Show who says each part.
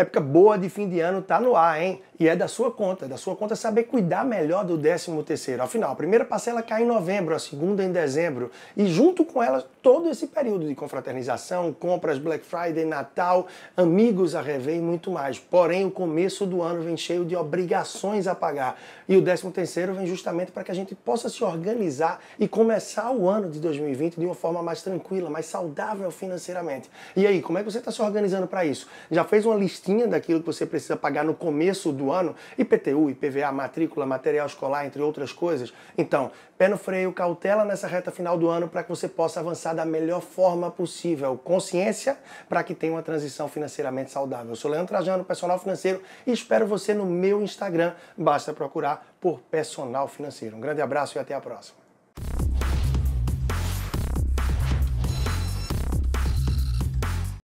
Speaker 1: Época boa de fim de ano tá no ar, hein? E é da sua conta, da sua conta saber cuidar melhor do 13 terceiro. Afinal, a primeira parcela cai em novembro, a segunda em dezembro. E junto com ela, todo esse período de confraternização, compras, Black Friday, Natal, amigos a rever e muito mais. Porém, o começo do ano vem cheio de obrigações a pagar. E o 13 terceiro vem justamente para que a gente possa se organizar e começar o ano de 2020 de uma forma mais tranquila, mais saudável financeiramente. E aí, como é que você está se organizando para isso? Já fez uma listinha daquilo que você precisa pagar no começo ano, IPTU, IPVA, matrícula, material escolar, entre outras coisas. Então, pé no freio, cautela nessa reta final do ano para que você possa avançar da melhor forma possível. Consciência para que tenha uma transição financeiramente saudável. Eu sou Leandro Trajano, personal financeiro, e espero você no meu Instagram. Basta procurar por personal financeiro. Um grande abraço e até a próxima.